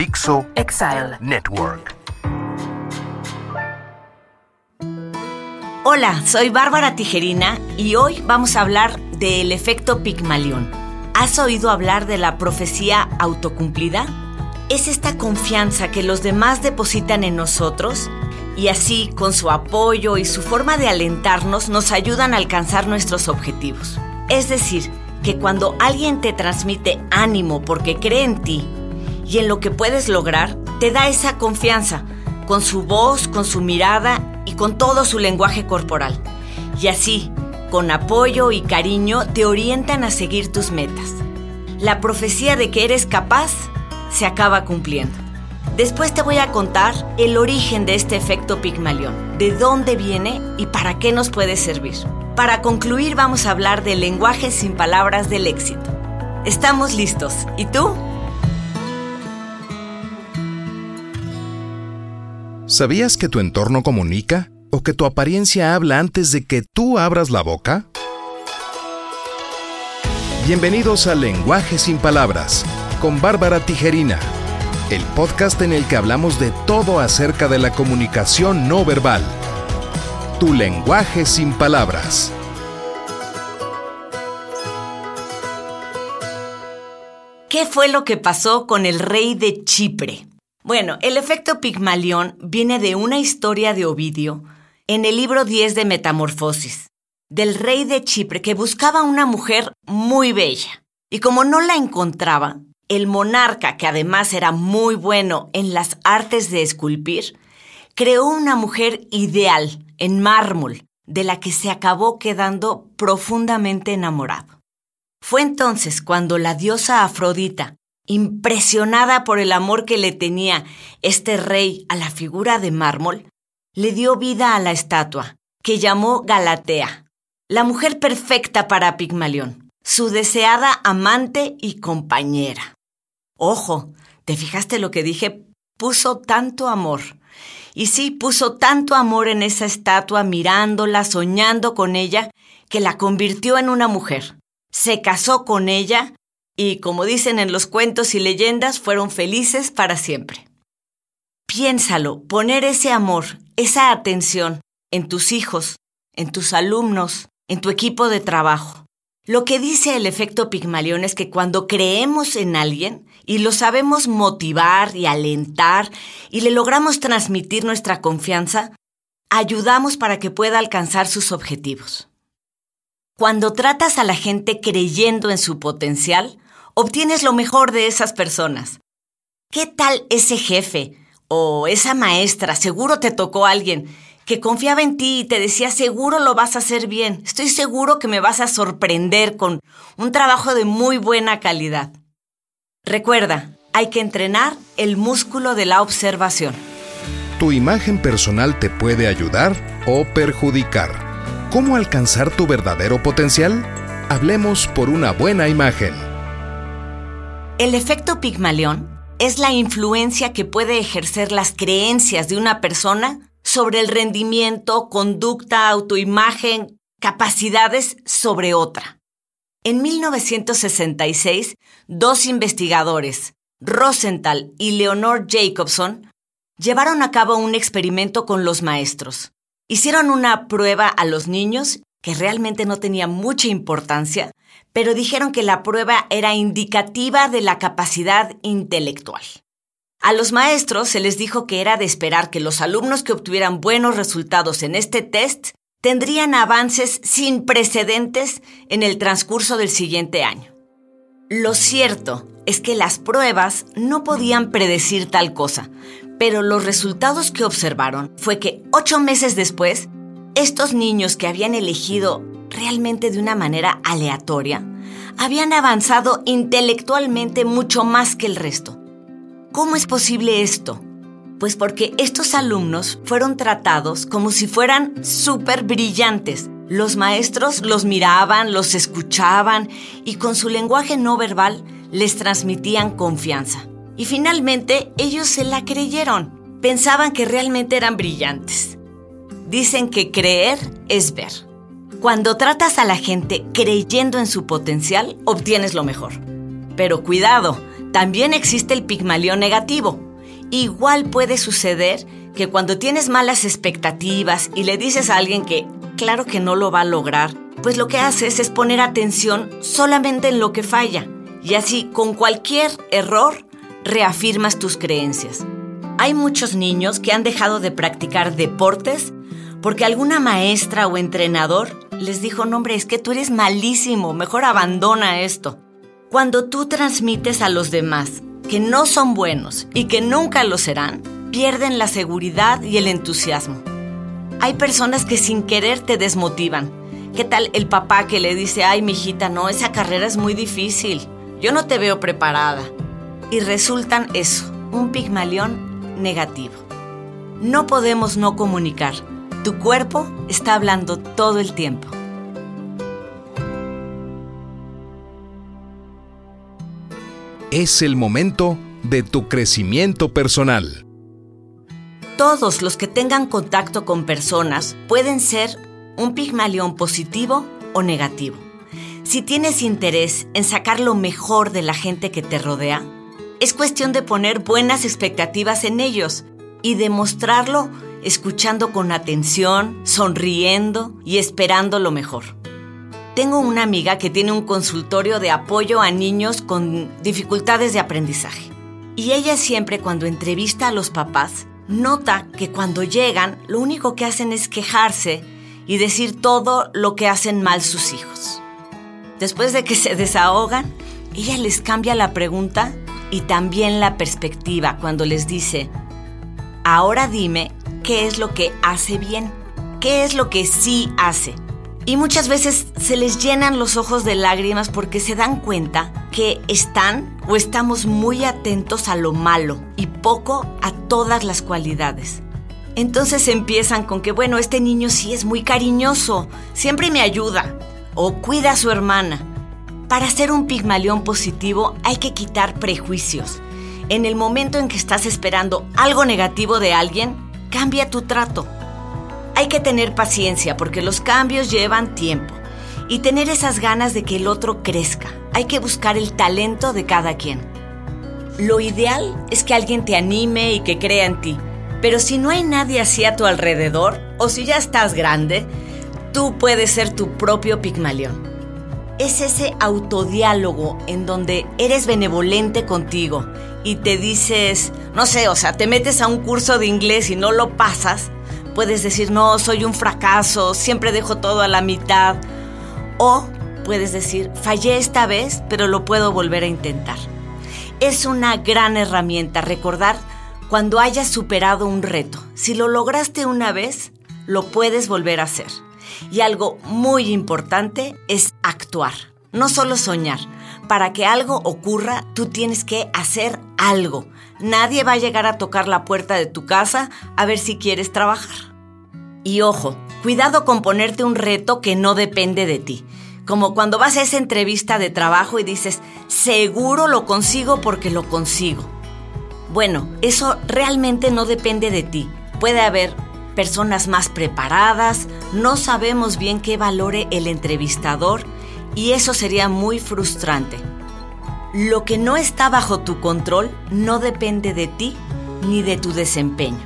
Dixo Exile Network. Hola, soy Bárbara Tijerina y hoy vamos a hablar del efecto Pigmalión. ¿Has oído hablar de la profecía autocumplida? Es esta confianza que los demás depositan en nosotros y así, con su apoyo y su forma de alentarnos, nos ayudan a alcanzar nuestros objetivos. Es decir, que cuando alguien te transmite ánimo porque cree en ti y en lo que puedes lograr, te da esa confianza, con su voz, con su mirada y con todo su lenguaje corporal. Y así, con apoyo y cariño, te orientan a seguir tus metas. La profecía de que eres capaz se acaba cumpliendo. Después te voy a contar el origen de este efecto Pigmalión, de dónde viene y para qué nos puede servir. Para concluir vamos a hablar del lenguaje sin palabras del éxito. Estamos listos. ¿Y tú? ¿Sabías que tu entorno comunica o que tu apariencia habla antes de que tú abras la boca? Bienvenidos a Lenguaje sin Palabras con Bárbara Tijerina, el podcast en el que hablamos de todo acerca de la comunicación no verbal. Tu lenguaje sin palabras. ¿Qué fue lo que pasó con el rey de Chipre? Bueno, el efecto Pigmalión viene de una historia de Ovidio en el libro 10 de Metamorfosis, del rey de Chipre que buscaba una mujer muy bella. Y como no la encontraba, el monarca, que además era muy bueno en las artes de esculpir, creó una mujer ideal en mármol, de la que se acabó quedando profundamente enamorado. Fue entonces cuando la diosa Afrodita impresionada por el amor que le tenía este rey a la figura de mármol, le dio vida a la estatua, que llamó Galatea, la mujer perfecta para Pigmalión, su deseada amante y compañera. Ojo, ¿te fijaste lo que dije? Puso tanto amor. Y sí, puso tanto amor en esa estatua mirándola, soñando con ella, que la convirtió en una mujer. Se casó con ella y, como dicen en los cuentos y leyendas, fueron felices para siempre. Piénsalo, poner ese amor, esa atención en tus hijos, en tus alumnos, en tu equipo de trabajo. Lo que dice el efecto Pigmalión es que cuando creemos en alguien y lo sabemos motivar y alentar y le logramos transmitir nuestra confianza, ayudamos para que pueda alcanzar sus objetivos. Cuando tratas a la gente creyendo en su potencial, obtienes lo mejor de esas personas. ¿Qué tal ese jefe o esa maestra? Seguro te tocó alguien que confiaba en ti y te decía, seguro lo vas a hacer bien, estoy seguro que me vas a sorprender con un trabajo de muy buena calidad. Recuerda, hay que entrenar el músculo de la observación. Tu imagen personal te puede ayudar o perjudicar. ¿Cómo alcanzar tu verdadero potencial? Hablemos por una buena imagen. El efecto Pigmalión es la influencia que puede ejercer las creencias de una persona sobre el rendimiento, conducta, autoimagen, capacidades sobre otra. En 1966, dos investigadores, Rosenthal y Leonor Jacobson, llevaron a cabo un experimento con los maestros. Hicieron una prueba a los niños que realmente no tenía mucha importancia, pero dijeron que la prueba era indicativa de la capacidad intelectual. A los maestros se les dijo que era de esperar que los alumnos que obtuvieran buenos resultados en este test tendrían avances sin precedentes en el transcurso del siguiente año. Lo cierto es que las pruebas no podían predecir tal cosa, pero los resultados que observaron fue que ocho meses después estos niños que habían elegido realmente de una manera aleatoria, habían avanzado intelectualmente mucho más que el resto. ¿Cómo es posible esto? Pues porque estos alumnos fueron tratados como si fueran súper brillantes. Los maestros los miraban, los escuchaban y con su lenguaje no verbal les transmitían confianza. Y finalmente ellos se la creyeron. Pensaban que realmente eran brillantes. Dicen que creer es ver. Cuando tratas a la gente creyendo en su potencial, obtienes lo mejor. Pero cuidado, También existe el pigmalión negativo. Igual puede suceder que cuando tienes malas expectativas y le dices a alguien que claro que no lo va a lograr, pues lo que haces es poner atención solamente en lo que falla. Y así, con cualquier error, reafirmas tus creencias. Hay muchos niños que han dejado de practicar deportes porque alguna maestra o entrenador les dijo, no hombre, es que tú eres malísimo, mejor abandona esto. Cuando tú transmites a los demás que no son buenos y que nunca lo serán, pierden la seguridad y el entusiasmo. Hay personas que sin querer te desmotivan. ¿Qué tal el papá que le dice, ay, mijita, no, esa carrera es muy difícil, yo no te veo preparada? Y resultan eso, un pigmalión negativo. No podemos no comunicar. Tu cuerpo está hablando todo el tiempo. Es el momento de tu crecimiento personal. Todos los que tengan contacto con personas pueden ser un pigmalión positivo o negativo. Si tienes interés en sacar lo mejor de la gente que te rodea, es cuestión de poner buenas expectativas en ellos y demostrarlo escuchando con atención, sonriendo y esperando lo mejor. Tengo una amiga que tiene un consultorio de apoyo a niños con dificultades de aprendizaje. Y ella siempre cuando entrevista a los papás, nota que cuando llegan lo único que hacen es quejarse y decir todo lo que hacen mal sus hijos. Después de que se desahogan, ella les cambia la pregunta y también la perspectiva cuando les dice, ahora dime qué es lo que hace bien, qué es lo que sí hace. Y muchas veces se les llenan los ojos de lágrimas porque se dan cuenta que están o estamos muy atentos a lo malo y poco a todas las cualidades. Entonces empiezan con que, bueno, este niño sí es muy cariñoso, siempre me ayuda o cuida a su hermana. Para ser un pigmalión positivo hay que quitar prejuicios. En el momento en que estás esperando algo negativo de alguien, cambia tu trato. Hay que tener paciencia porque los cambios llevan tiempo y tener esas ganas de que el otro crezca. Hay que buscar el talento de cada quien. Lo ideal es que alguien te anime y que crea en ti, pero si no hay nadie así a tu alrededor o si ya estás grande, tú puedes ser tu propio pigmalión es ese autodiálogo en donde eres benevolente contigo y te dices, no sé, o sea, te metes a un curso de inglés y no lo pasas, puedes decir, no, soy un fracaso, siempre dejo todo a la mitad. O puedes decir, fallé esta vez, pero lo puedo volver a intentar. Es una gran herramienta recordar cuando hayas superado un reto. Si lo lograste una vez, lo puedes volver a hacer. Y algo muy importante es actuar, no solo soñar. Para que algo ocurra, tú tienes que hacer algo. Nadie va a llegar a tocar la puerta de tu casa a ver si quieres trabajar. Y ojo, cuidado con ponerte un reto que no depende de ti. Como cuando vas a esa entrevista de trabajo y dices, seguro lo consigo porque lo consigo. Bueno, eso realmente no depende de ti. Puede haber personas más preparadas, no sabemos bien qué valore el entrevistador y eso sería muy frustrante. Lo que no está bajo tu control no depende de ti ni de tu desempeño.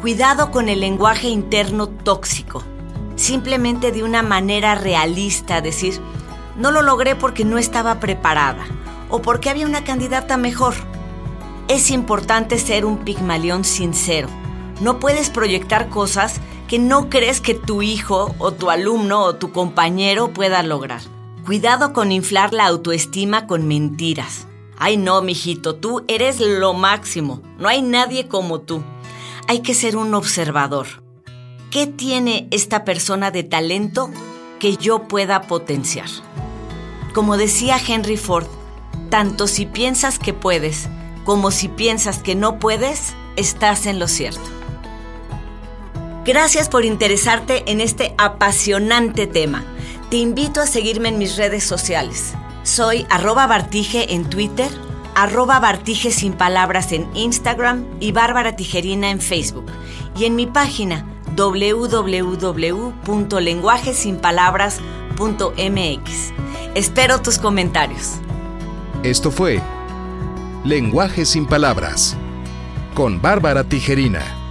Cuidado con el lenguaje interno tóxico. Simplemente de una manera realista decir, no lo logré porque no estaba preparada o porque había una candidata mejor. Es importante ser un pigmalión sincero no puedes proyectar cosas que no crees que tu hijo o tu alumno o tu compañero pueda lograr. Cuidado con inflar la autoestima con mentiras. Ay no, mijito, tú eres lo máximo. No hay nadie como tú. Hay que ser un observador. ¿Qué tiene esta persona de talento que yo pueda potenciar? Como decía Henry Ford, tanto si piensas que puedes como si piensas que no puedes, estás en lo cierto. Gracias por interesarte en este apasionante tema. Te invito a seguirme en mis redes sociales. Soy arroba Bartige en Twitter, arroba Bartige sin palabras en Instagram y Bárbara Tijerina en Facebook. Y en mi página www.lenguajesinpalabras.mx. Espero tus comentarios. Esto fue Lenguaje sin palabras. Con Bárbara Tijerina.